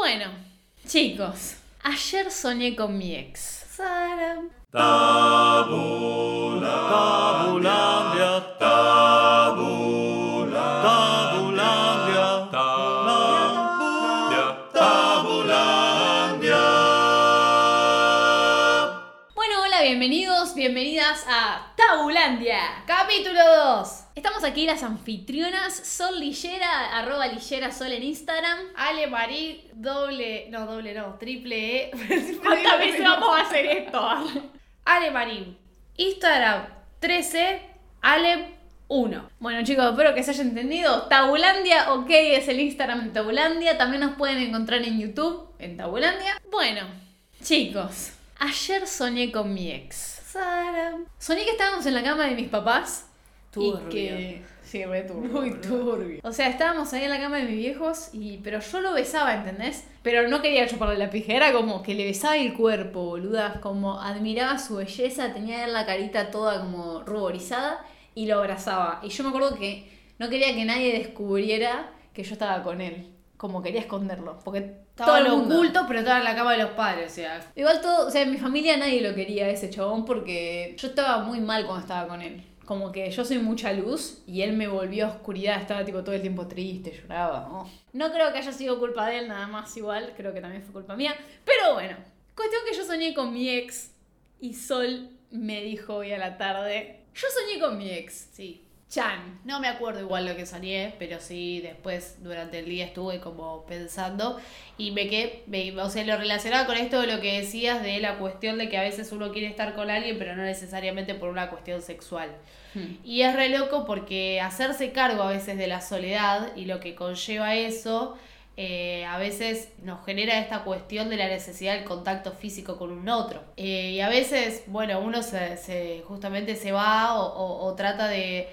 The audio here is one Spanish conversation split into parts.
Bueno, chicos, ayer soñé con mi ex. Sara. Tabula, tabulandia, tabula, tabulandia, tabulandia, tabulandia. Bueno, hola, bienvenidos, bienvenidas a Tabulandia. Capítulo 2. Estamos aquí las anfitrionas Sol Lillera, arroba Lillera Sol en Instagram. Ale Marí, doble, no, doble no, triple E. ¿Cuántas veces vamos a hacer esto? Ale Marín. Instagram 13, Ale 1. Bueno chicos, espero que se haya entendido. Tabulandia, ok, es el Instagram de Tabulandia. También nos pueden encontrar en YouTube, en Tabulandia. Bueno, chicos, ayer soñé con mi ex. Sara. Soñé que estábamos en la cama de mis papás. Turbio. Y que... Sí, re turbio. Muy turbio. O sea, estábamos ahí en la cama de mis viejos, y pero yo lo besaba, ¿entendés? Pero no quería chuparle la pija, era como que le besaba el cuerpo, boluda. Como admiraba su belleza, tenía la carita toda como ruborizada y lo abrazaba. Y yo me acuerdo que no quería que nadie descubriera que yo estaba con él. Como quería esconderlo. Porque todo Estaba el lo oculto, pero estaba en la cama de los padres, o sea. Igual todo, o sea, en mi familia nadie lo quería ese chabón porque yo estaba muy mal cuando estaba con él. Como que yo soy mucha luz y él me volvió a oscuridad, estaba tipo todo el tiempo triste, lloraba. No creo que haya sido culpa de él nada más igual, creo que también fue culpa mía. Pero bueno, cuestión que yo soñé con mi ex y Sol me dijo hoy a la tarde, yo soñé con mi ex, Sí. Chan. No me acuerdo igual lo que soñé, pero sí después durante el día estuve como pensando y me quedé, me- o sea, lo relacionaba con esto de lo que decías de la cuestión de que a veces uno quiere estar con alguien, pero no necesariamente por una cuestión sexual. Y es re loco porque hacerse cargo a veces de la soledad y lo que conlleva eso, eh, a veces nos genera esta cuestión de la necesidad del contacto físico con un otro. Eh, y a veces, bueno, uno se, se- justamente se va o, o- o trata de,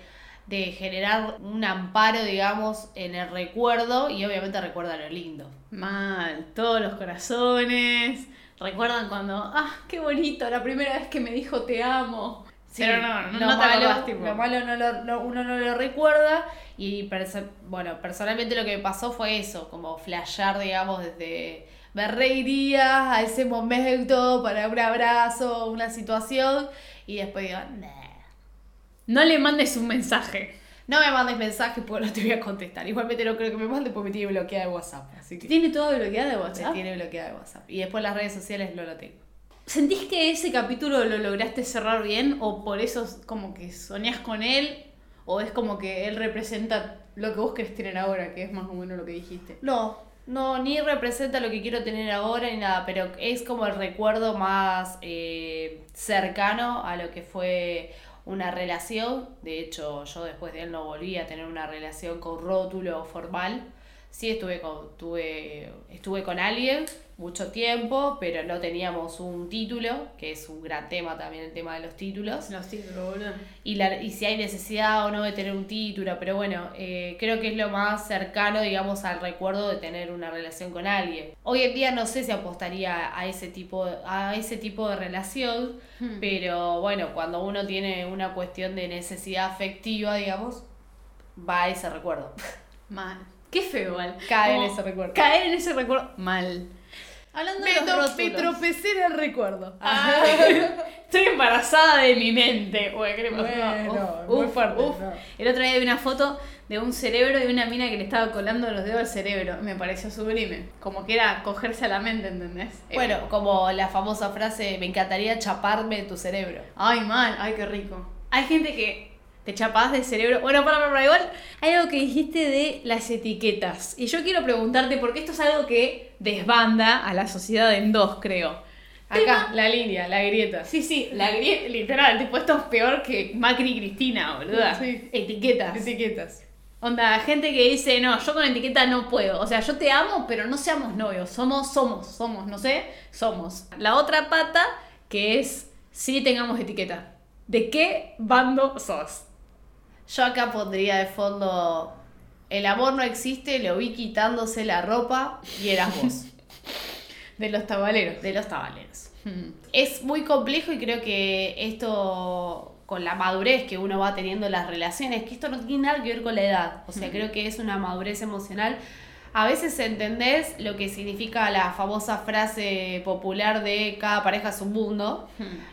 de generar un amparo, digamos, en el recuerdo y obviamente recuerda lo lindo. Mal, todos los corazones. Recuerdan cuando, ah, qué bonito, la primera vez que me dijo te amo. Sí, Pero no, no, lo, no malo, lo malo no lo- no- uno no lo recuerda y perso- bueno, personalmente lo que me pasó fue eso, como flashear, digamos, desde me reiría a ese momento para un abrazo, una situación y después digo, nah. No le mandes un mensaje. No me mandes mensajes porque no te voy a contestar. Igualmente no creo que me mandes porque me tiene bloqueada de WhatsApp. Así que ¿Tiene todo bloqueado de me WhatsApp? tiene bloqueada de WhatsApp. Y después las redes sociales no lo tengo. ¿Sentís que ese capítulo lo lograste cerrar bien? ¿O por eso como que soñás con él? ¿O es como que él representa lo que vos querés tener ahora, que es más o menos lo que dijiste? No, no, ni representa lo que quiero tener ahora ni nada, pero es como el recuerdo más eh, cercano a lo que fue una relación. De hecho, yo después de él no volví a tener una relación con rótulo formal. Sí estuve con, tuve, estuve con alguien mucho tiempo, pero no teníamos un título, que es un gran tema también el tema de los títulos Los títulos, boludo. y, la, y si hay necesidad o no de tener un título, pero bueno, eh, creo que es lo más cercano, digamos, al recuerdo de tener una relación con alguien. Hoy en día no sé si apostaría a ese tipo de, a ese tipo de relación, Hmm. pero bueno, cuando uno tiene una cuestión de necesidad afectiva, digamos, va a ese recuerdo. Mal. Qué feo, igual. Cae en ese recuerdo. Caer en ese recuerdo. Mal. Hablando de los rótulos. tropecé en el recuerdo. Ah, estoy embarazada de mi mente. Uy, qué Bueno, emoción. muy fuerte, no. El otro día vi una foto de un cerebro y una mina que le estaba colando los dedos al cerebro. Me pareció sublime. Como que era cogerse a la mente, ¿entendés? Eh, Bueno, como la famosa frase, me encantaría chaparme tu cerebro. Ay, mal, ay, qué rico. Hay gente que te chapás de cerebro. Bueno, para, para, para, igual hay algo que dijiste de las etiquetas. Y yo quiero preguntarte, porque esto es algo que desbanda a la sociedad en dos, creo. Acá, la línea, la grieta. Sí, sí, la grie- literal, tipo, esto es peor que Macri y Cristina, boluda. Sí. Etiquetas. Etiquetas. Onda, gente que dice, no, yo con etiqueta no puedo. O sea, yo te amo, pero no seamos novios. Somos, somos, somos, no sé, somos. La otra pata, que es, sí tengamos etiqueta. ¿De qué bando sos? Yo acá pondría de fondo, el amor no existe, lo vi quitándose la ropa y eras vos, De los tabaleros. de los tabaleros. Hmm. Es muy complejo y creo que esto, con la madurez que uno va teniendo en las relaciones, que esto no tiene nada que ver con la edad, o sea, creo que es una madurez emocional. a veces entendés lo que significa la famosa frase popular de cada pareja es un mundo,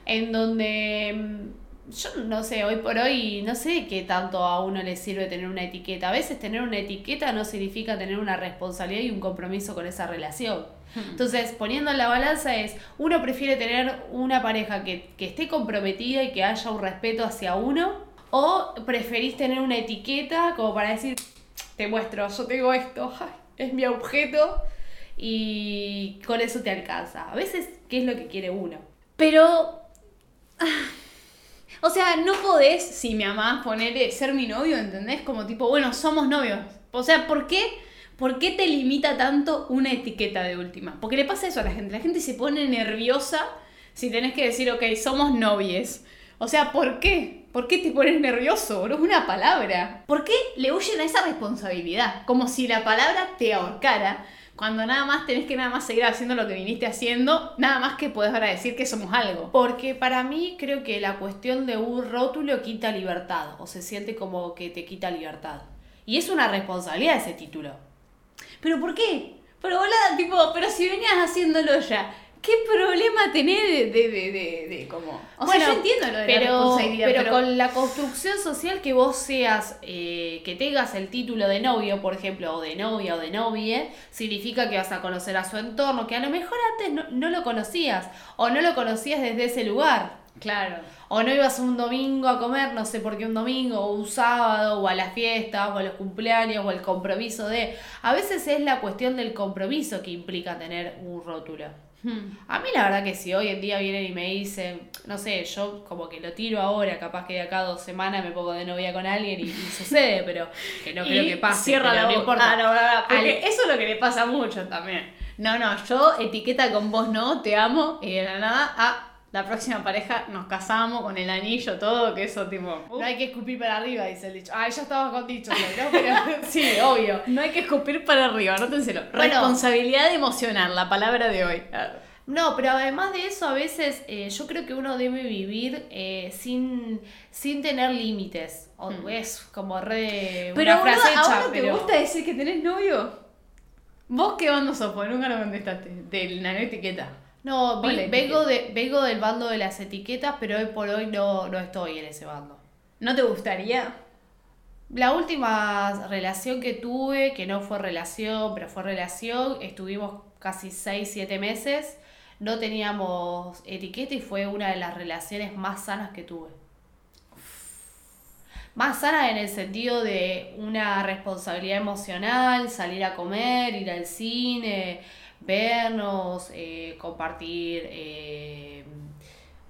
en donde yo no sé, hoy por hoy no sé qué tanto a uno le sirve tener una etiqueta. A veces tener una etiqueta no significa tener una responsabilidad y un compromiso con esa relación. Entonces, poniendo en la balanza es, uno prefiere tener una pareja que, que esté comprometida y que haya un respeto hacia uno, o preferís tener una etiqueta como para decir, te muestro, yo tengo esto, es mi objeto y con eso te alcanza. A veces, ¿qué es lo que quiere uno? Pero. O sea, no podés, si me amás, poner ser mi novio, ¿entendés? Como tipo, bueno, somos novios. O sea, ¿por qué? ¿Por qué te limita tanto una etiqueta de última? Porque le pasa eso a la gente. La gente se pone nerviosa si tenés que decir, ok, somos novies. O sea, ¿por qué? ¿Por qué te pones nervioso? Es una palabra. ¿Por qué le huyen a esa responsabilidad? Como si la palabra te ahorcara. Cuando nada más tenés que nada más seguir haciendo lo que viniste haciendo, nada más que podés ahora decir que somos algo. Porque para mí creo que la cuestión de un rótulo quita libertad, o se siente como que te quita libertad. Y es una responsabilidad ese título. ¿Pero por qué? Pero volada, tipo, pero si venías haciéndolo ya, ¿qué problema tenés de, de, de, de, de como... O sea, yo entiendo lo de la pero, responsabilidad, pero, pero... con la construcción social que vos seas, eh, que tengas el título de novio, por ejemplo, o de novia o de novie, significa que vas a conocer a su entorno, que a lo mejor antes no, no lo conocías, o no lo conocías desde ese lugar. Claro. O no ibas un domingo a comer, no sé por qué un domingo, o un sábado, o a las fiestas, o a los cumpleaños, o el compromiso de... A veces es la cuestión del compromiso que implica tener un rótulo. Hmm. A mí la verdad que si hoy en día vienen y me dicen, no sé, yo como que lo tiro ahora, capaz que de acá dos semanas me pongo de novia con alguien y, y sucede, pero que no creo que pase. Cierra la no boca. importa. Ah, no, no, porque eso es lo que le pasa mucho también. No, no, yo etiqueta con vos no, te amo, y de la nada, ah, la próxima pareja nos casamos con el anillo, todo, que eso tipo. uh, No hay que escupir para arriba, dice el dicho. Ah, ya estaba con dicho, ¿no? Pero sí, obvio. no hay que escupir para arriba, anótenselo. Bueno. Responsabilidad emocional, la palabra de hoy. No, pero además de eso, a veces eh, yo creo que uno debe vivir eh, sin, sin tener límites. O Mm. Es como re Pero una frase ¿a vos hecha, no te pero... gusta decir que tenés novio? ¿Vos qué bando sos? Porque nunca lo contestaste. De la etiqueta. No, vi- Hola, etiqueta. vengo, de, vengo del bando de las etiquetas, pero hoy por hoy no, no estoy en ese bando. ¿No te gustaría? La última relación que tuve, que no fue relación, pero fue relación, estuvimos casi 6, 7 meses, no teníamos etiqueta y fue una de las relaciones más sanas que tuve. Más sana en el sentido de una responsabilidad emocional, salir a comer, ir al cine, vernos, eh, compartir, eh,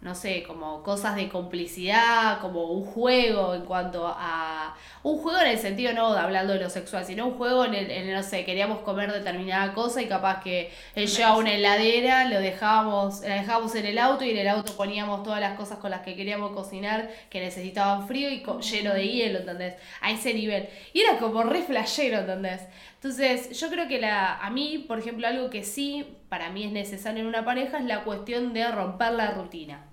no sé, como cosas de complicidad, como un juego en cuanto a... Un juego en el sentido no de hablando de lo sexual, sino un juego en el, en el, no sé, queríamos comer determinada cosa y capaz que él llevaba una heladera, lo dejábamos, la dejábamos en el auto y en el auto poníamos todas las cosas con las que queríamos cocinar que necesitaban frío y co- lleno de hielo, ¿entendés? A ese nivel. Y era como re flashero, ¿entendés? Entonces, yo creo que la, a mí, por ejemplo, algo que sí para mí es necesario en una pareja es la cuestión de romper la rutina.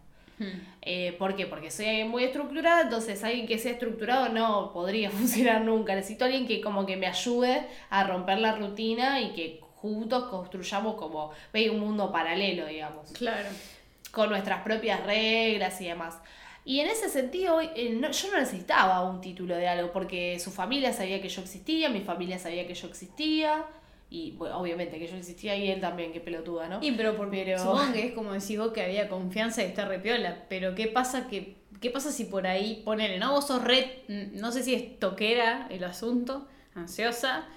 Eh, ¿Por qué? Porque soy alguien muy estructurada, entonces alguien que sea estructurado no podría funcionar nunca. Necesito alguien que como que me ayude a romper la rutina y que juntos construyamos como, un mundo paralelo, digamos, Claro. con nuestras propias reglas y demás. Y en ese sentido, eh, yo no necesitaba un título de algo, porque su familia sabía que yo existía, mi familia sabía que yo existía, y bueno, obviamente que yo existía y él también, qué pelotuda, ¿no? Y pero, por, Pero- supongo que es como decís vos que había confianza y está repiola. Pero ¿qué pasa que qué pasa si por ahí ponele, no vos sos red, no sé si es toquera el asunto, ansiosa,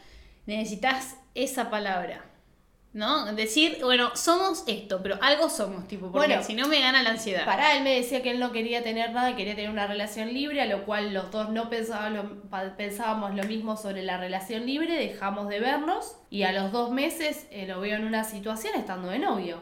necesitas esa palabra. ¿No? Decir, bueno, somos esto, pero algo somos, tipo, porque Bueno, si no me gana la ansiedad. Para él me decía que él no quería tener nada, quería tener una relación libre, a lo cual los dos no pensábamos lo, pa- pensábamos lo mismo sobre la relación libre, dejamos de vernos y a los dos meses eh, lo veo en una situación estando de novio.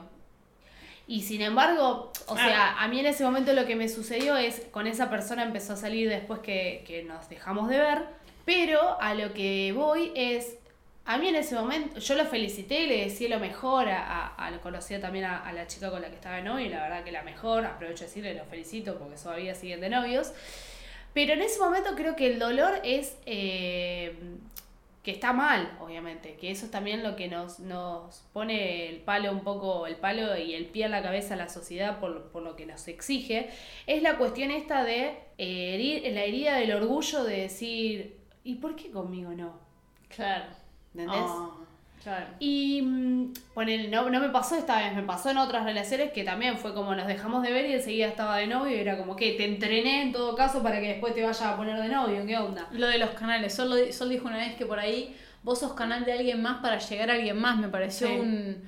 Y sin embargo, o Ah. sea, a mí en ese momento lo que me sucedió es, con esa persona empezó a salir después que, que nos dejamos de ver, pero a lo que voy es, a mí en ese momento, yo lo felicité, le decía lo mejor, a, a, a- conocía también a, a la chica con la que estaba de novio, y la verdad que la mejor, aprovecho de decirle, lo felicito porque todavía siguen de novios. Pero en ese momento creo que el dolor es, eh, que está mal, obviamente, que eso es también lo que nos, nos pone el palo un poco, el palo y el pie en la cabeza a la sociedad por, por lo que nos exige, es la cuestión esta de eh, herir, la herida del orgullo de decir, ¿y por qué conmigo no? Claro. ¿Entendés? Ah, claro. Y mm, no, no me pasó esta vez, me pasó en otras relaciones que también fue como nos dejamos de ver y enseguida estaba de novio y era como que te entrené en todo caso para que después te vaya a poner de novio, ¿qué onda? Lo de los canales. Sol, lo- Sol dijo una vez que por ahí vos sos canal de alguien más para llegar a alguien más. Me pareció Sí. un,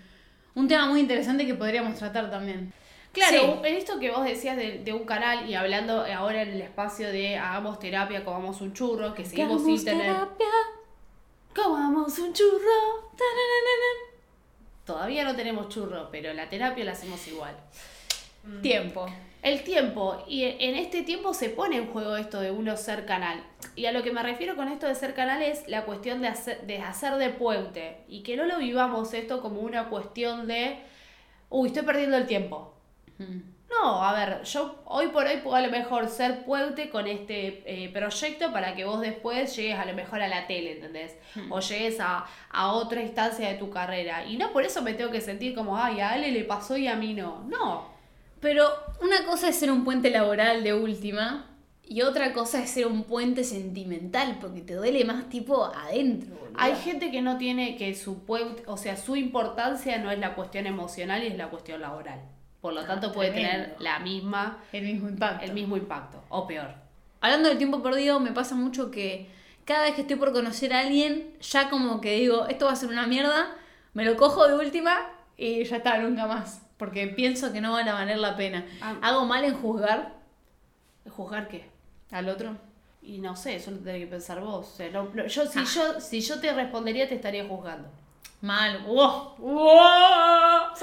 un tema muy interesante que podríamos tratar también. Claro, en esto que vos decías de, de un canal y hablando ahora en el espacio de hagamos terapia, comamos un churro, que seguimos sin tener... terapia. Comamos un churro. Todavía no tenemos churro, pero la terapia la hacemos igual. Tiempo. El tiempo, y en este tiempo se pone en juego esto de uno ser canal. Y a lo que me refiero con esto de ser canal es la cuestión de hacer de, hacer de puente. Y que no lo vivamos esto como una cuestión de, uy, estoy perdiendo el tiempo. Mm. No, a ver, yo hoy por hoy puedo a lo mejor ser puente con este eh, proyecto para que vos después llegues a lo mejor a la tele, ¿entendés? O llegues a, a otra instancia de tu carrera. Y no por eso me tengo que sentir como, ay, a Ale le pasó y a mí no. No. Pero una cosa es ser un puente laboral de última y otra cosa es ser un puente sentimental porque te duele más tipo adentro. Hay gente que no tiene que su puente, o sea, su importancia no es la cuestión emocional y es la cuestión laboral. Por lo Ah, tanto, puede tener la misma, el mismo impacto. el mismo impacto, o peor. Hablando del tiempo perdido, me pasa mucho que cada vez que estoy por conocer a alguien, ya como que digo, esto va a ser una mierda, me lo cojo de última y ya está, nunca más. Porque pienso que no van a valer la pena. Ah. ¿Hago mal en juzgar ¿Juzgar qué? al otro? Y no sé, eso lo tenés que pensar vos. O sea, yo, Ah. si, yo, si yo te respondería, te estaría juzgando. Mal. ¡Wow! ¡Wow!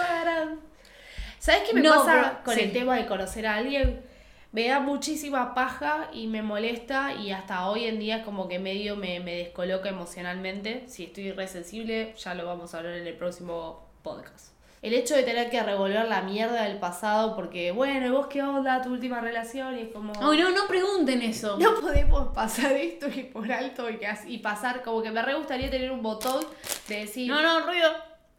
¿Sabes qué me No, pasa pero- con sí. el tema de conocer a alguien? Me da muchísima paja y me molesta y hasta hoy en día es como que medio me, me descoloca emocionalmente. Si estoy resensible, ya lo vamos a hablar en el próximo podcast. El hecho de tener que revolver la mierda del pasado porque, bueno, ¿y vos qué onda? Tu última relación y es como... Ay, no, no pregunten eso. No podemos pasar esto y por alto y, y pasar, como que me re gustaría tener un botón de decir... no, no, ruido.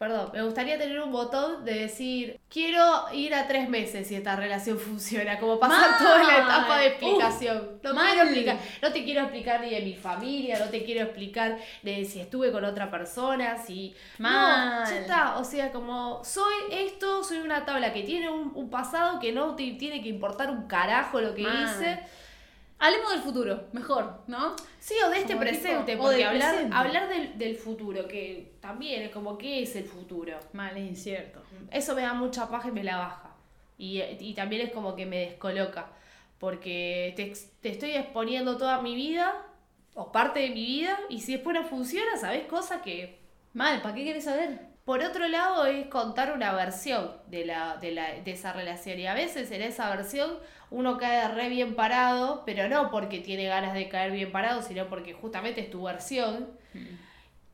Perdón, me gustaría tener un botón de decir, quiero ir a tres meses si esta relación funciona, como pasar Mal. toda la etapa de explicación. no, quiero explicar, no te quiero explicar ni de mi familia, no te quiero explicar de si estuve con otra persona, si... Mal. No, ya está, o sea, como soy esto, soy una tabla que tiene un, un pasado que no te tiene que importar un carajo lo que Mal. hice. Hablemos del futuro, mejor, ¿no? Sí, o de este Como presente, tipo, porque del hablar, presente. hablar del, del futuro, que también es como, ¿qué es el futuro? Mal, es incierto. Eso me da mucha paja y me la baja. Y, y también es como que me descoloca. Porque te, te estoy exponiendo toda mi vida, o parte de mi vida, y si después no funciona, ¿sabes? Cosa que. Mal, ¿para qué querés saber? Por otro lado, es contar una versión de, la, de, la, de esa relación. Y a veces en esa versión uno cae re bien parado, pero no porque tiene ganas de caer bien parado, sino porque justamente es tu versión.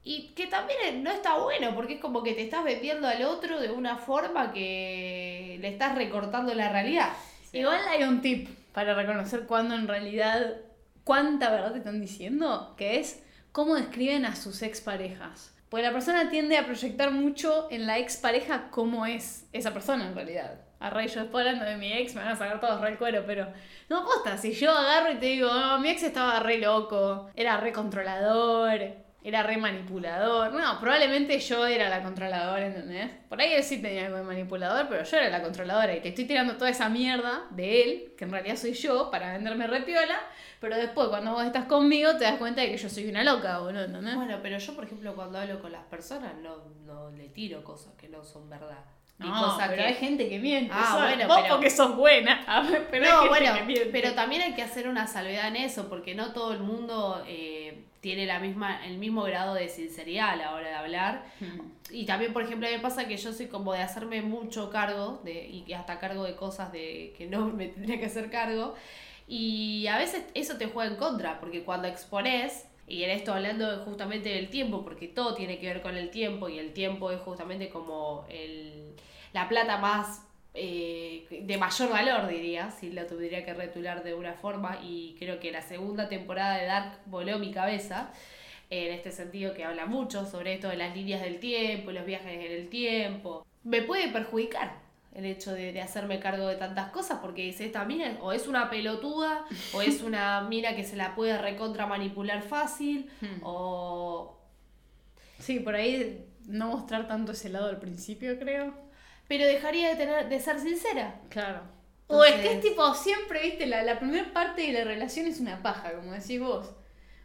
Y que también no está bueno, porque es como que te estás vendiendo al otro de una forma que le estás recortando la realidad. Igual hay un tip para reconocer cuándo en realidad, cuánta verdad te están diciendo, que es cómo describen a sus exparejas. Porque la persona tiende a proyectar mucho en la expareja cómo es esa persona en realidad. A rey, yo después hablando de mi ex me van a sacar todos re el cuero, pero no posta, si yo agarro y te digo, no, mi ex estaba re loco, era re controlador, era re manipulador. No, probablemente yo era la controladora, ¿entendés? Por ahí él sí tenía algo de manipulador, pero yo era la controladora y te estoy tirando toda esa mierda de él, que en realidad soy yo, para venderme repiola, pero después cuando vos estás conmigo te das cuenta de que yo soy una loca, boludo, ¿entendés? Bueno, pero yo, por ejemplo, cuando hablo con las personas, no, no le tiro cosas que no son verdad. Ni No, pero que... hay gente que miente. Ah, bueno, vos pero- porque sos buena. Pero hay no, gente bueno, que miente. pero también hay que hacer una salvedad en eso, porque no todo el mundo eh, tiene la misma, el mismo grado de sinceridad a la hora de hablar. Hmm. Y también, por ejemplo, a mí me pasa que yo soy como de hacerme mucho cargo, de, y que hasta cargo de cosas de que no me tendría que hacer cargo. Y a veces eso te juega en contra, porque cuando expones, y en esto hablando justamente del tiempo, porque todo tiene que ver con el tiempo, y el tiempo es justamente como el, la plata más eh, de mayor valor, diría, si lo tuviera que retular de una forma, y creo que la segunda temporada de Dark voló mi cabeza. en este sentido que habla mucho sobre esto de las líneas del tiempo, los viajes en el tiempo. Me puede perjudicar el hecho de, de hacerme cargo de tantas cosas porque dice esta mina o es una pelotuda o es una mina que se la puede recontra manipular fácil Hmm. o Sí, por ahí no mostrar tanto ese lado al principio, creo. Pero dejaría de tener de ser sincera Claro. O es que es tipo, siempre, viste, la, la primera parte de la relación es una paja, como decís vos.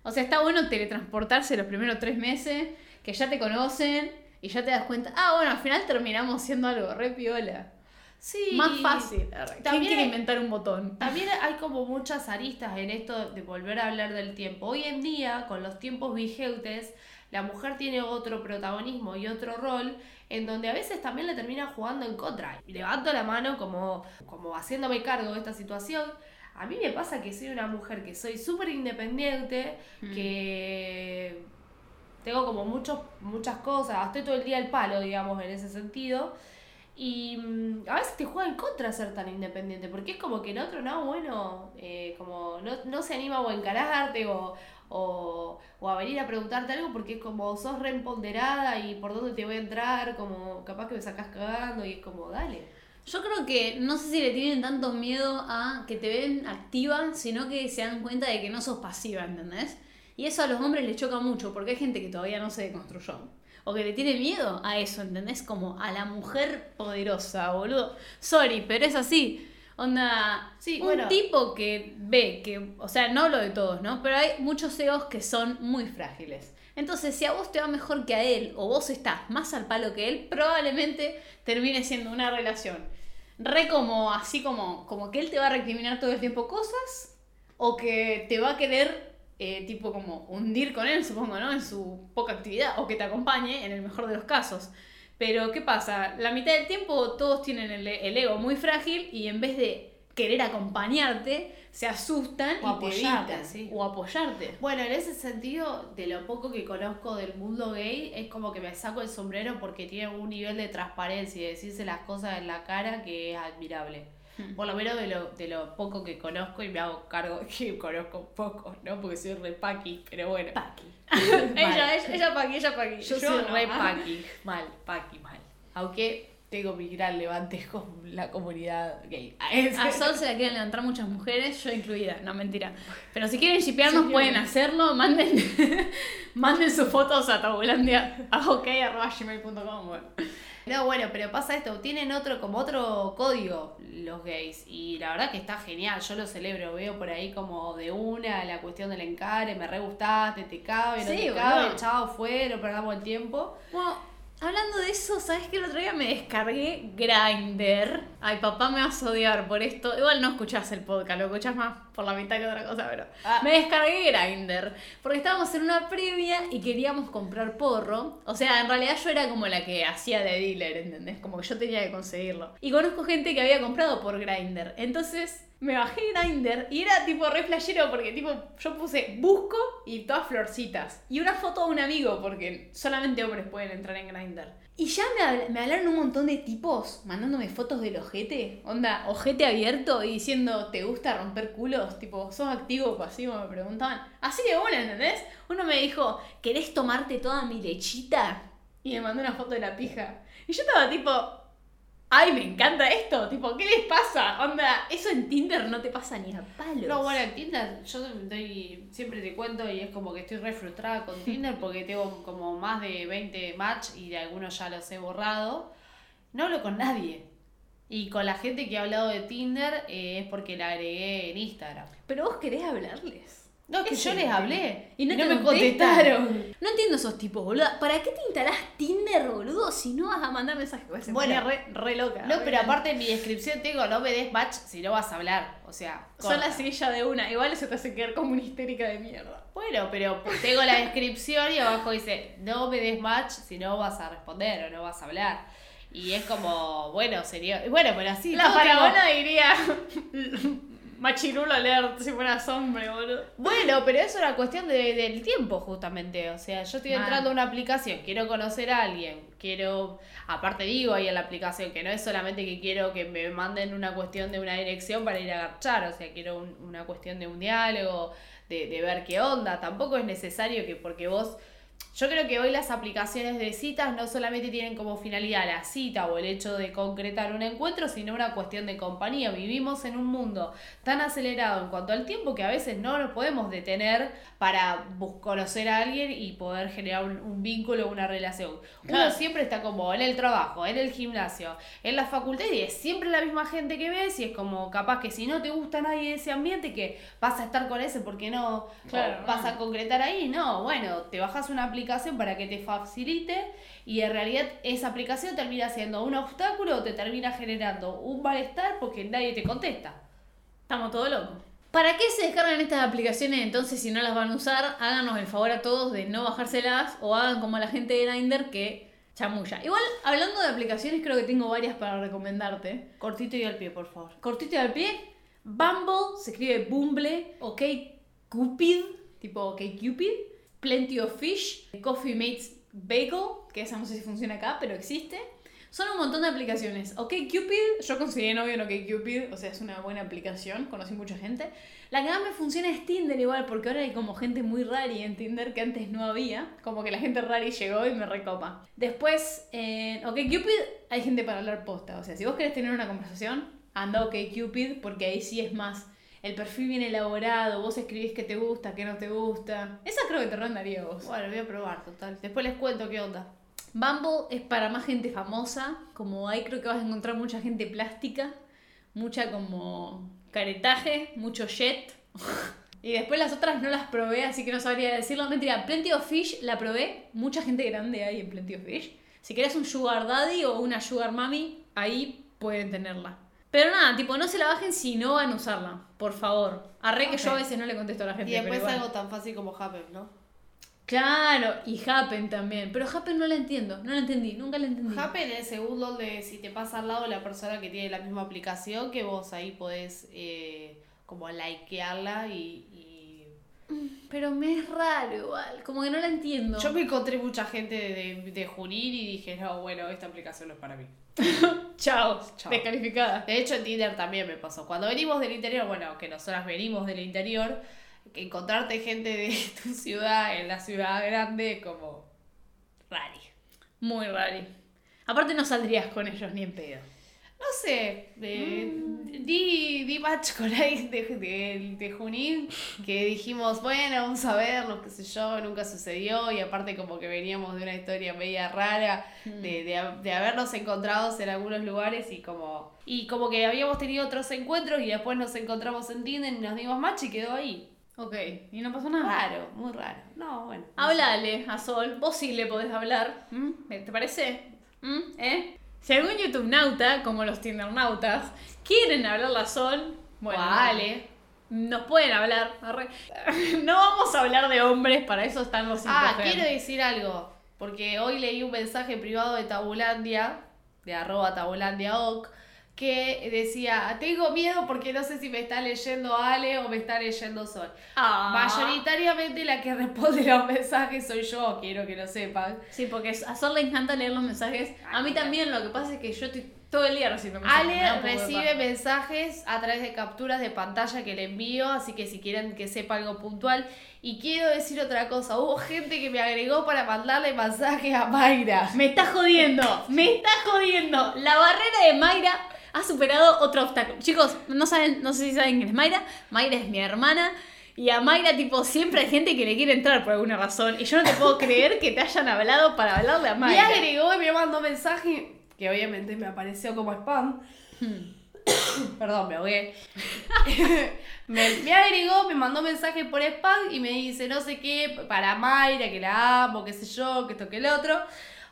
O sea, está bueno teletransportarse los primeros tres meses, que ya te conocen y ya te das cuenta, ah, bueno, al final terminamos siendo algo re piola. sí Más fácil. ¿Quién también quiere hay- inventar un botón? También hay como muchas aristas en esto de volver a hablar del tiempo. Hoy en día, con los tiempos vigentes, la mujer tiene otro protagonismo y otro rol en donde a veces también le termina jugando en contra. Levanto la mano como, como haciéndome cargo de esta situación. A mí me pasa que soy una mujer que soy súper independiente, Mm. que tengo como muchos, muchas cosas, estoy todo el día al palo, digamos, en ese sentido. Y mm, a veces te juega en contra ser tan independiente, porque es como que el otro, no, bueno, eh, como no, no se anima a encararte o, o, o a venir a preguntarte algo porque es como sos re empoderada y por dónde te voy a entrar, como capaz que me sacás cagando y es como, dale. Yo creo que no sé si le tienen tanto miedo a que te ven activa, sino que se dan cuenta de que no sos pasiva, ¿entendés? Y eso a los hombres les choca mucho, porque hay gente que todavía no se deconstruyó. O que le tiene miedo a eso, ¿entendés? Como a la mujer poderosa, boludo. Sorry, pero es así. Onda, Sí, un bueno. tipo que ve que, o sea, no hablo de todos, ¿no? Pero hay muchos egos que son muy frágiles. Entonces, si a vos te va mejor que a él, o vos estás más al palo que él, probablemente termine siendo una relación. Re como, así como, como que él te va a recriminar todo el tiempo cosas, o que te va a querer, eh, tipo como hundir con él, supongo, ¿no? En su poca actividad, o que te acompañe, en el mejor de los casos. Pero, ¿qué pasa? La mitad del tiempo todos tienen el, el ego muy frágil y en vez de querer acompañarte, se asustan O y te apoyarte, evitan. sí. O apoyarte. Bueno, en ese sentido, de lo poco que conozco del mundo gay, es como que me saco el sombrero porque tiene un nivel de transparencia y de decirse las cosas en la cara que es admirable. Por lo menos de lo, de lo poco que conozco y me hago cargo de que conozco poco, ¿no? Porque soy re paqui, pero bueno. Paqui. Ella, ella, ella paqui, ella paqui. Yo, soy no. re Ah. paqui, mal, paqui, mal. Aunque tengo mi gran levante con la comunidad gay. A Sol se la quieren levantar muchas mujeres, yo incluida, no mentira. Pero si quieren shipearnos Sí, pueden hacerlo, manden, manden sus fotos a tabulandia a ok.gmail.com. Bueno. No, bueno, pero pasa esto, tienen otro, como otro código los gays, y la verdad que está genial, yo lo celebro, veo por ahí como de una la cuestión del encare, me re gustaste, te cabe, no Sí, te cabe, chao, fue, no perdamos el tiempo. Bueno, hablando de eso, ¿sabes que el otro día me descargué Grindr? Ay, papá, me vas a odiar por esto. Igual no escuchás el podcast, lo escuchás más por la mitad que otra cosa, pero. Ah. Me descargué Grindr. Porque estábamos en una previa y queríamos comprar porro. O sea, en realidad yo era como la que hacía de dealer, ¿entendés? Como que yo tenía que conseguirlo. Y conozco gente que había comprado por Grindr. Entonces. Me bajé Grindr y era tipo re flashero porque tipo yo puse busco y todas florcitas. Y una foto de un amigo porque solamente hombres pueden entrar en Grindr. Y ya me, habl- me hablaron un montón de tipos mandándome fotos del ojete. Onda, ojete abierto y diciendo, ¿te gusta romper culos? Tipo, ¿sos activo o pasivo? Me preguntaban. Así de una, ¿entendés? Uno me dijo, ¿querés tomarte toda mi lechita? Y me mandó una foto de la pija. Y yo estaba tipo, ay, me encanta esto. Tipo, ¿qué les pasa? Onda, eso en Tinder no te pasa ni a palos. No, bueno, en Tinder yo doy, siempre te cuento y es como que estoy re frustrada con Tinder porque tengo como más de 20 match y de algunos ya los he borrado. No hablo con nadie. Y con la gente que ha hablado de Tinder eh, es porque la agregué en Instagram. Pero vos querés hablarles. No, es que yo es les hablé y no, te me contestaron. No entiendo esos tipos, boludo. ¿Para qué te instalás Tinder, boludo, si no vas a mandar mensajes? Bueno. re, re loca. No, pero aparte en mi descripción tengo no me des match si no vas a hablar. O sea, Son la silla de una. Igual eso te hace quedar como una histérica de mierda. Bueno, pero tengo la descripción y abajo dice, no me des match si no vas a responder o no vas a hablar. Y es como, bueno, sería... Bueno, pero así... La todo parabona diría. Machirulo alert, si fueras hombre, boludo. Bueno, pero eso era cuestión de- del tiempo, justamente. O sea, yo estoy Mal. entrando a una aplicación, quiero conocer a alguien, quiero. Aparte, digo ahí en la aplicación que no es solamente que quiero que me manden una cuestión de una dirección para ir a garchar, o sea, quiero un- una cuestión de un diálogo, de, de ver qué onda. Tampoco es necesario que porque vos. Yo creo que hoy las aplicaciones de citas no solamente tienen como finalidad la cita o el hecho de concretar un encuentro, sino una cuestión de compañía. Vivimos en un mundo tan acelerado en cuanto al tiempo que a veces no nos podemos detener para conocer a alguien y poder generar un, un vínculo, una relación. Uno siempre está como en el trabajo, en el gimnasio, en la facultad y es siempre la misma gente que ves y es como capaz que si no te gusta nadie de ese ambiente que vas a estar con ese porque no Claro, vas no. a concretar ahí, no, bueno, te bajas una aplicación para que te facilite y en realidad esa aplicación termina siendo un obstáculo o te termina generando un malestar porque nadie te contesta. Estamos todos locos. ¿Para qué se descargan estas aplicaciones entonces si no las van a usar? Háganos el favor a todos de no bajárselas o hagan como la gente de Grindr que chamulla. Igual, hablando de aplicaciones, creo que tengo varias para recomendarte. Cortito y al pie, por favor. Cortito y al pie, Bumble, se escribe Bumble, OK Cupid, tipo OK Cupid, Plenty of Fish, Coffee Mates Bagel, que esa no sé si funciona acá, pero existe. Son un montón de aplicaciones. OK Cupid, yo conseguí novio en OK Cupid, o sea, es una buena aplicación, conocí mucha gente. La que más me funciona es Tinder igual, porque ahora hay como gente muy rari en Tinder que antes no había. Como que la gente rari llegó y me recopa. Después, en OK Cupid hay gente para hablar posta. O sea, si vos querés tener una conversación, anda a OK Cupid, porque ahí sí es más. El perfil bien elaborado, vos escribís qué te gusta, qué no te gusta. Esa creo que te rondaría vos. Bueno, voy a probar, total. Después les cuento qué onda. Bumble es para más gente famosa, como ahí creo que vas a encontrar mucha gente plástica, mucha como caretaje, mucho jet. y después las otras no las probé, así que no sabría decirlo. Mentira, Plenty of Fish la probé, mucha gente grande hay en Plenty of Fish. Si querés un sugar daddy o una sugar mommy, ahí pueden tenerla. Pero nada, tipo, no se la bajen si no van a usarla, por favor. Arre que yo a veces no le contesto a la gente. Y después algo tan fácil como Happen, ¿no? Claro, y Happen también. Pero Happen no la entiendo, no la entendí, nunca la entendí. Happen es segundo donde si te pasa al lado la persona que tiene la misma aplicación, que vos ahí podés eh, como likearla y, y- Pero me es raro igual, como que no la entiendo. Yo me encontré mucha gente de, de Junín y dije, no, bueno, esta aplicación no es para mí. Chao, Chao. descalificada. De hecho, en Tinder también me pasó. Cuando venimos del interior, bueno, que nosotras venimos del interior, que encontrarte gente de tu ciudad en la ciudad grande, como rari. Muy raro. Aparte no saldrías con ellos ni en pedo. No sé, de- di, di match con alguien de, de, de Junín que dijimos, bueno, vamos a verlo, qué sé yo, nunca sucedió y aparte como que veníamos de una historia media rara de, de, de habernos encontrado en algunos lugares y como, y como que habíamos tenido otros encuentros y después nos encontramos en Tinder y nos dimos match y quedó ahí. Ok, y no pasó nada. Raro, muy raro. No, bueno. no sé. Háblale a Sol, vos sí le podés hablar. ¿Mm? ¿Te parece? ¿Mm? ¿Eh? Si algún YouTube nauta, como los Tinder nautas, quieren hablarle a Sol, bueno, Vale. nos pueden hablar. No vamos a hablar de hombres, para eso están los Ah, quiero decir algo. Porque hoy leí un mensaje privado de Tabulandia, de arroba tabulandiaoc, que decía, tengo miedo porque no sé si me está leyendo Ale o me está leyendo Sol. Ah. Mayoritariamente la que responde los mensajes soy yo, quiero que lo sepan. Sí, porque a Sol le encanta leer los mensajes. A mí también, lo que pasa es que yo estoy todo el día recibiendo mensajes. Ale recibe mensajes a través de capturas de pantalla que le envío, así que si quieren que sepa algo puntual. Y quiero decir otra cosa, hubo gente que me agregó para mandarle mensajes a Mayra. Me está jodiendo, me está jodiendo. La barrera de Mayra ha superado otro obstáculo. Chicos, no saben, no sé si saben quién es Mayra. Mayra es mi hermana. Y a Mayra, tipo, siempre hay gente que le quiere entrar por alguna razón. Y yo no te puedo creer que te hayan hablado para hablarle a Me Mayra. agregó y me mandó mensaje que obviamente me apareció como spam. Perdón, me ahogué. me, me agregó, me mandó mensaje por spam y me dice no sé qué para Mayra, que la amo, qué sé yo, que esto que el otro.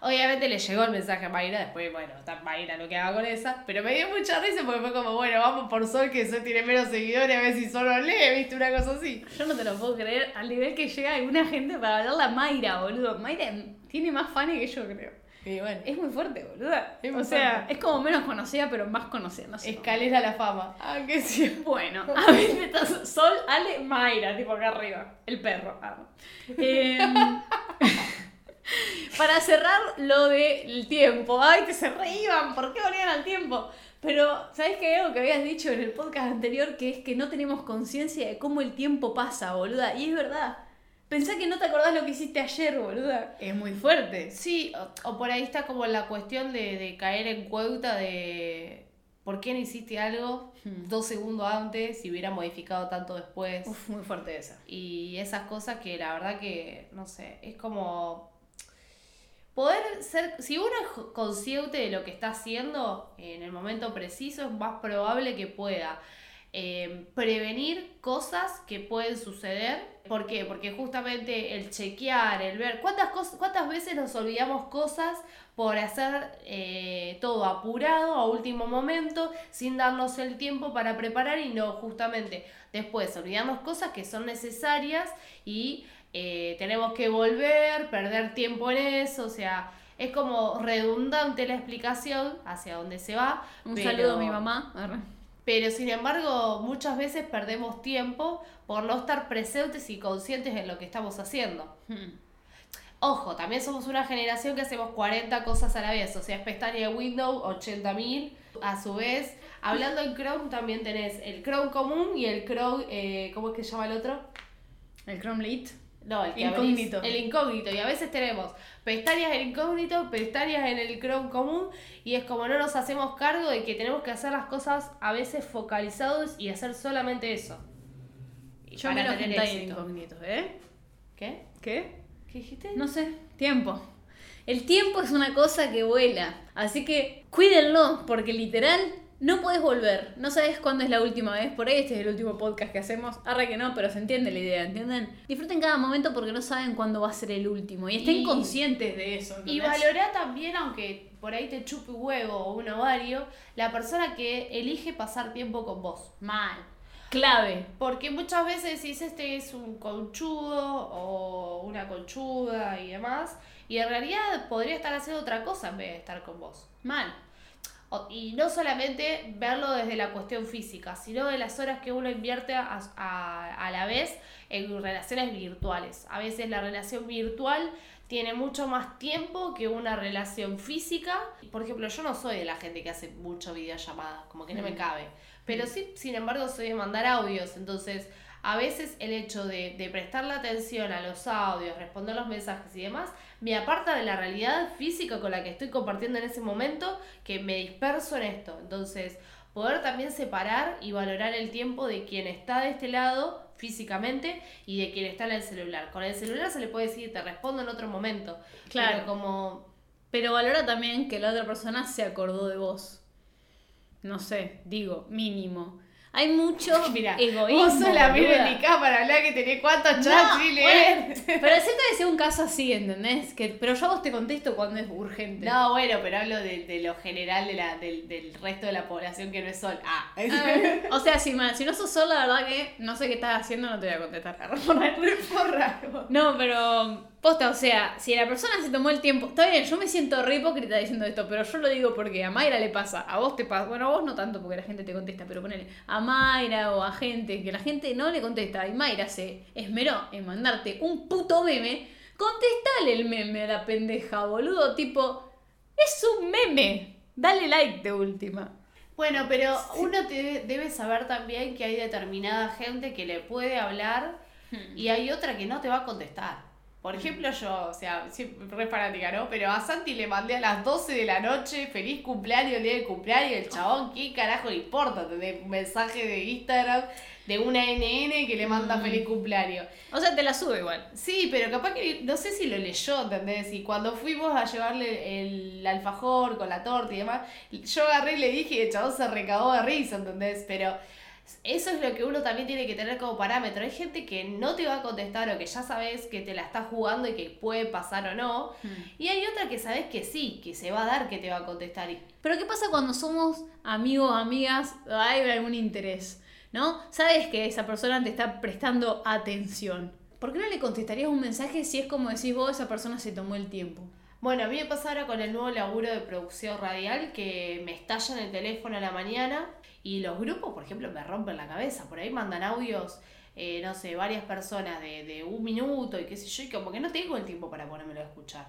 Obviamente le llegó el mensaje a Mayra, después, bueno, está Mayra lo que haga con esa. Pero me dio mucha risa porque fue como, bueno, vamos por Sol, que Sol tiene menos seguidores, a ver si solo lee, viste, una cosa así. Yo no te lo puedo creer al nivel que llega alguna gente para hablarle a Mayra, boludo. Mayra tiene más fans que yo, creo. Y bueno, Es muy fuerte, boluda. Es o sea, fuerte. es como menos conocida, pero más conocida. No sé. escalera a la fama. Ah, que sí. Bueno, a ver, estás Sol, Ale, Mayra, tipo acá arriba. El perro. Ah. Em, para cerrar lo del tiempo. Ay, que se reíban. ¿Por qué volvían al tiempo? Pero, ¿sabes qué? Algo que habías dicho en el podcast anterior que es que no tenemos conciencia de cómo el tiempo pasa, boluda. Y es verdad. Pensá que no te acordás lo que hiciste ayer, boluda. Es muy fuerte. Sí, o, o por ahí está como la cuestión de, de caer en cuenta de por qué no hiciste algo Hmm. dos segundos antes si hubiera modificado tanto después. Uf, muy fuerte esa. Y esas cosas que la verdad que, no sé, es como poder ser, si uno es consciente de lo que está haciendo en el momento preciso, es más probable que pueda eh, prevenir cosas que pueden suceder. ¿Por qué? Porque justamente el chequear, el ver, ¿cuántas, cosas, cuántas veces nos olvidamos cosas por hacer eh, todo apurado a último momento, sin darnos el tiempo para preparar y no justamente después olvidarnos cosas que son necesarias y eh, tenemos que volver, perder tiempo en eso, o sea, es como redundante la explicación hacia dónde se va. Un pero- saludo a mi mamá. Arre. Pero sin embargo, muchas veces perdemos tiempo por no estar presentes y conscientes en lo que estamos haciendo. Hmm. Ojo, también somos una generación que hacemos 40 cosas a la vez, o sea, es pestaña de Windows 80.000. A su vez, hablando en Chrome también tenés el Chrome común y el Chrome, eh, ¿cómo es que se llama el otro? El Chrome Lit. No, el que Incógnito. abrís- el incógnito. Y a veces tenemos pestañas en incógnito, pestañas en el Chrome común. Y es como no nos hacemos cargo de que tenemos que hacer las cosas a veces focalizados y hacer solamente eso. Yo en éxito. incógnitos, ¿eh? ¿Qué? ¿Qué? ¿Qué dijiste? No sé, tiempo. El tiempo es una cosa que vuela, así que cuídenlo, porque literal no puedes volver. No sabes cuándo es la última vez, por ahí este es el último podcast que hacemos. Arre que no, pero se entiende la idea, ¿entienden? Disfruten cada momento porque no saben cuándo va a ser el último y estén Y- conscientes de eso. Y valorá también, aunque por ahí te chupe un huevo o un ovario, la persona que elige pasar tiempo con vos. Mal. Clave. Porque muchas veces decís este es un conchudo o una conchuda y demás, y en realidad podría estar haciendo otra cosa en vez de estar con vos. Mal. Y no solamente verlo desde la cuestión física, sino de las horas que uno invierte a, a- a la vez en relaciones virtuales. A veces la relación virtual tiene mucho más tiempo que una relación física. Por ejemplo, yo no soy de la gente que hace mucho videollamadas, como que no me Mm. cabe. Pero sí, sin embargo, soy de mandar audios. Entonces, a veces el hecho de, de prestarle atención a los audios, responder los mensajes y demás, me aparta de la realidad física con la que estoy compartiendo en ese momento, que me disperso en esto. Entonces, poder también separar y valorar el tiempo de quien está de este lado físicamente y de quien está en el celular. Con el celular se le puede decir, te respondo en otro momento. Claro. Pero como Pero valora también que la otra persona se acordó de vos. No sé, digo, mínimo. Hay mucho Mira, egoísmo. vos sos la misma indicada para hablar que tenés cuántos chats No, bueno, pero siento que sea un caso así, ¿entendés? Que, pero yo vos te contesto cuando es urgente. No, bueno, pero hablo de, de lo general de la, del, del resto de la población que no es sol. Ah, Ah, o sea, si, si no sos sol, la verdad que no sé qué estás haciendo, no te voy a contestar. Fue raro. No, pero posta, o sea, si la persona se tomó el tiempo, está bien, yo me siento re hipócrita diciendo esto, pero yo lo digo porque a Mayra le pasa, a vos te pasa, bueno, a vos no tanto porque la gente te contesta, pero ponele a Mayra o a gente que la gente no le contesta y Mayra se esmeró en mandarte un puto meme, contestale el meme a la pendeja, boludo, tipo, es un meme, dale like de última. Bueno, pero uno te- debe saber también que hay determinada gente que le puede hablar y hay otra que no te va a contestar. Por ejemplo, yo, o sea, siempre re fanática, ¿no? Pero a Santi le mandé a las 12 de la noche, feliz cumpleaños, el día del cumpleaños, el chabón, ¿qué carajo le importa? ¿Entendés? Un mensaje de Instagram de una NN que le manda Mm. feliz cumpleaños. O sea, te la sube igual. Sí, pero capaz que no sé si lo leyó, ¿entendés? Y cuando fuimos a llevarle el alfajor con la torta y demás, yo agarré y le dije y el chabón se recagó de risa, ¿entendés? Pero eso es lo que uno también tiene que tener como parámetro. Hay gente que no te va a contestar o que ya sabes que te la está jugando y que puede pasar o no. Y hay otra que sabes que sí, que se va a dar que te va a contestar. Pero ¿qué pasa cuando somos amigos, amigas, hay algún interés? ¿No? Sabes que esa persona te está prestando atención. ¿Por qué no le contestarías un mensaje si es como decís vos, esa persona se tomó el tiempo? Bueno, a mí me pasa ahora con el nuevo laburo de producción radial que me estallan el teléfono a la mañana y los grupos, por ejemplo, me rompen la cabeza. Por ahí mandan audios, eh, no sé, varias personas de, de un minuto y qué sé yo, y como que no tengo el tiempo para ponérmelo a escuchar.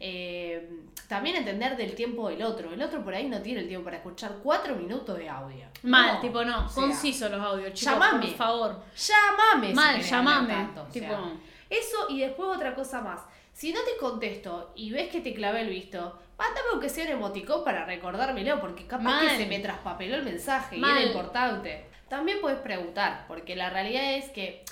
Eh, también entender del tiempo del otro. El otro por ahí no tiene el tiempo para escuchar cuatro minutos de audio. Mal, No, tipo, no. o sea, Conciso los audios, chicos. llamame. Por favor. Llámame. si Mal, querés llamame. tanto, o tipo, sea. Eso y después otra cosa más. Si no te contesto y ves que te clavé el visto, mándame aunque sea un emoticón para recordármelo, porque capaz Mal. que se me traspapeló el mensaje y era importante. También puedes preguntar, porque la realidad es que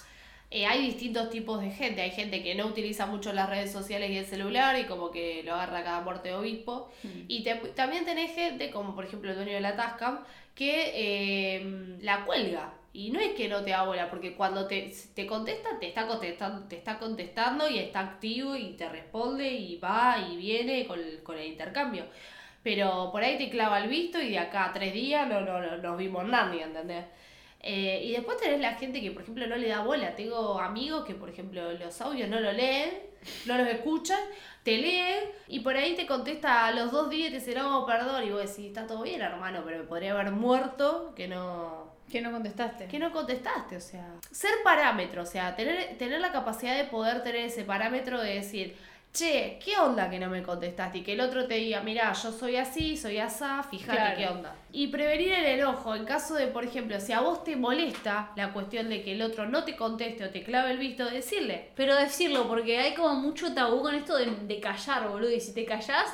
eh, hay distintos tipos de gente. Hay gente que no utiliza mucho las redes sociales y el celular y como que lo agarra cada muerte de obispo. Y te- también tenés gente, como por ejemplo el dueño de la Tascam, que eh, la cuelga. Y no es que no te da bola, porque cuando te, te contesta, te está contestando, te está contestando y está activo y te responde y va y viene con, con el intercambio. Pero por ahí te clava el visto y de acá a tres días no, no, no nos vimos nadie, ¿entendés? Eh, y después tenés la gente que, por ejemplo, no le da bola. Tengo amigos que, por ejemplo, los audios no lo leen, no los escuchan, te leen y por ahí te contesta a los dos días y te dice, no, perdón. Y vos decís, está todo bien, hermano, pero me podría haber muerto que no, Que no contestaste. que no contestaste, o sea. Ser parámetro, o sea, tener, tener la capacidad de poder tener ese parámetro de decir, che, ¿qué onda que no me contestaste? Y que el otro te diga, mira, yo soy así, soy asá, fíjate Claro. qué onda. Y prevenir el enojo, en caso de, por ejemplo, si a vos te molesta la cuestión de que el otro no te conteste o te clave el visto, decirle. Pero decirlo, porque hay como mucho tabú con esto de, de callar, boludo. Y si te callás,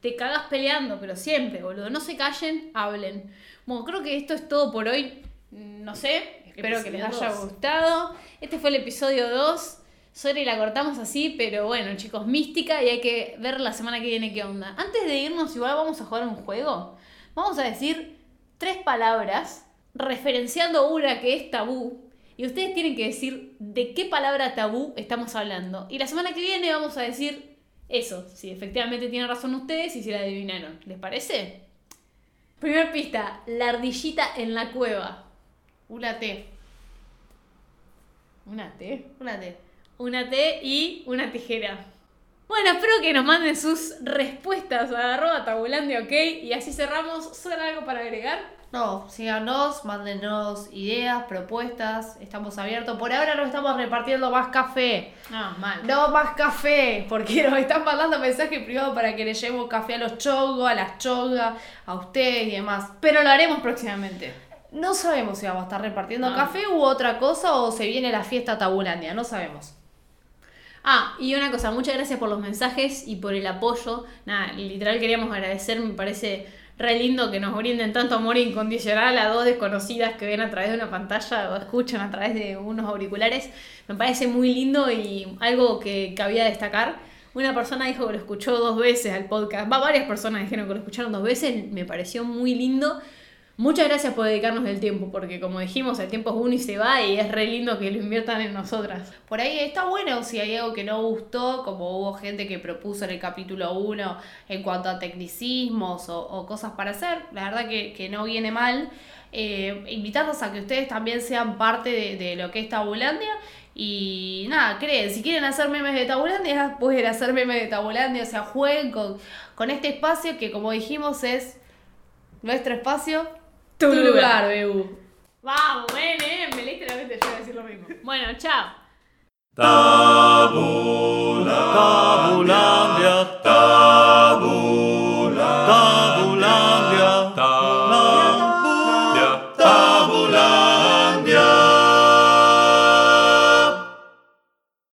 te cagas peleando, pero siempre, boludo. No se callen, hablen. Bueno, creo que esto es todo por hoy. No sé, espero que les haya dos. gustado. Este fue el episodio 2. Sorry, la cortamos así, pero bueno, chicos, mística y hay que ver la semana que viene qué onda. Antes de irnos, igual vamos a jugar un juego. Vamos a decir tres palabras referenciando una que es tabú. Y ustedes tienen que decir de qué palabra tabú estamos hablando. Y la semana que viene vamos a decir eso, si efectivamente tienen razón ustedes y si la adivinaron. ¿Les parece? Primer pista, la ardillita en la cueva. Una T, Una T. una T. Una T y una tijera. Bueno, espero que nos manden sus respuestas a arroba tabulandia, ok. Y así cerramos. ¿Solo algo para agregar? No, síganos, mándenos ideas, propuestas, estamos abiertos. Por ahora nos estamos repartiendo más café. No, mal. No más café, porque nos están mandando mensajes privados para que le llevemos café a los chongos, a las chongas, a ustedes y demás. Pero lo haremos próximamente. No sabemos si vamos a estar repartiendo Ah. café u otra cosa o se viene la fiesta tabulandia, no sabemos. Ah, y una cosa, muchas gracias por los mensajes y por el apoyo. Nada, literal queríamos agradecer, me parece re lindo que nos brinden tanto amor incondicional a dos desconocidas que ven a través de una pantalla o escuchan a través de unos auriculares. Me parece muy lindo y algo que cabía destacar. Una persona dijo que lo escuchó dos veces al podcast. Va, varias personas dijeron que lo escucharon dos veces. Me pareció muy lindo. Muchas gracias por dedicarnos el tiempo, porque como dijimos, el tiempo es uno y se va y es re lindo que lo inviertan en nosotras. Por ahí está bueno si hay algo que no gustó, como hubo gente que propuso en el capítulo 1 en cuanto a tecnicismos o, cosas para hacer. La verdad que, que no viene mal. Eh, invitarlos a que ustedes también sean parte de, de lo que es Tabulandia. Y nada, creen, si quieren hacer memes de Tabulandia, pueden hacer memes de Tabulandia. O sea, jueguen con, con este espacio que, como dijimos, es nuestro espacio, tu, tu lugar, Bebu. Vamos, ven, eh. Me leíste la yo voy a decir lo mismo. Bueno, chao. Tabulandia, tabulandia, tabulandia.